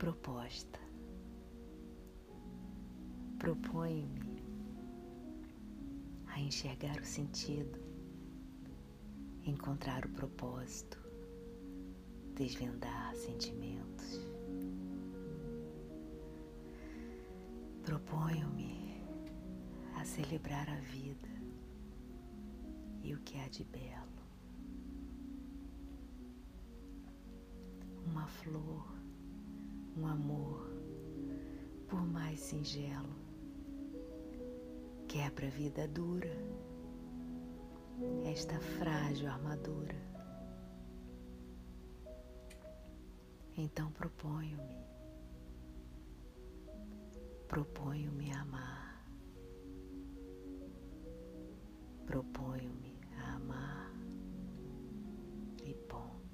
proposta. Proponho-me a enxergar o sentido, encontrar o propósito, desvendar sentimentos. Proponho-me a celebrar a vida e o que há de belo. Uma flor, um amor, por mais singelo, quebra a vida dura, esta frágil armadura. Então proponho-me, proponho-me a amar, proponho-me a amar e ponto.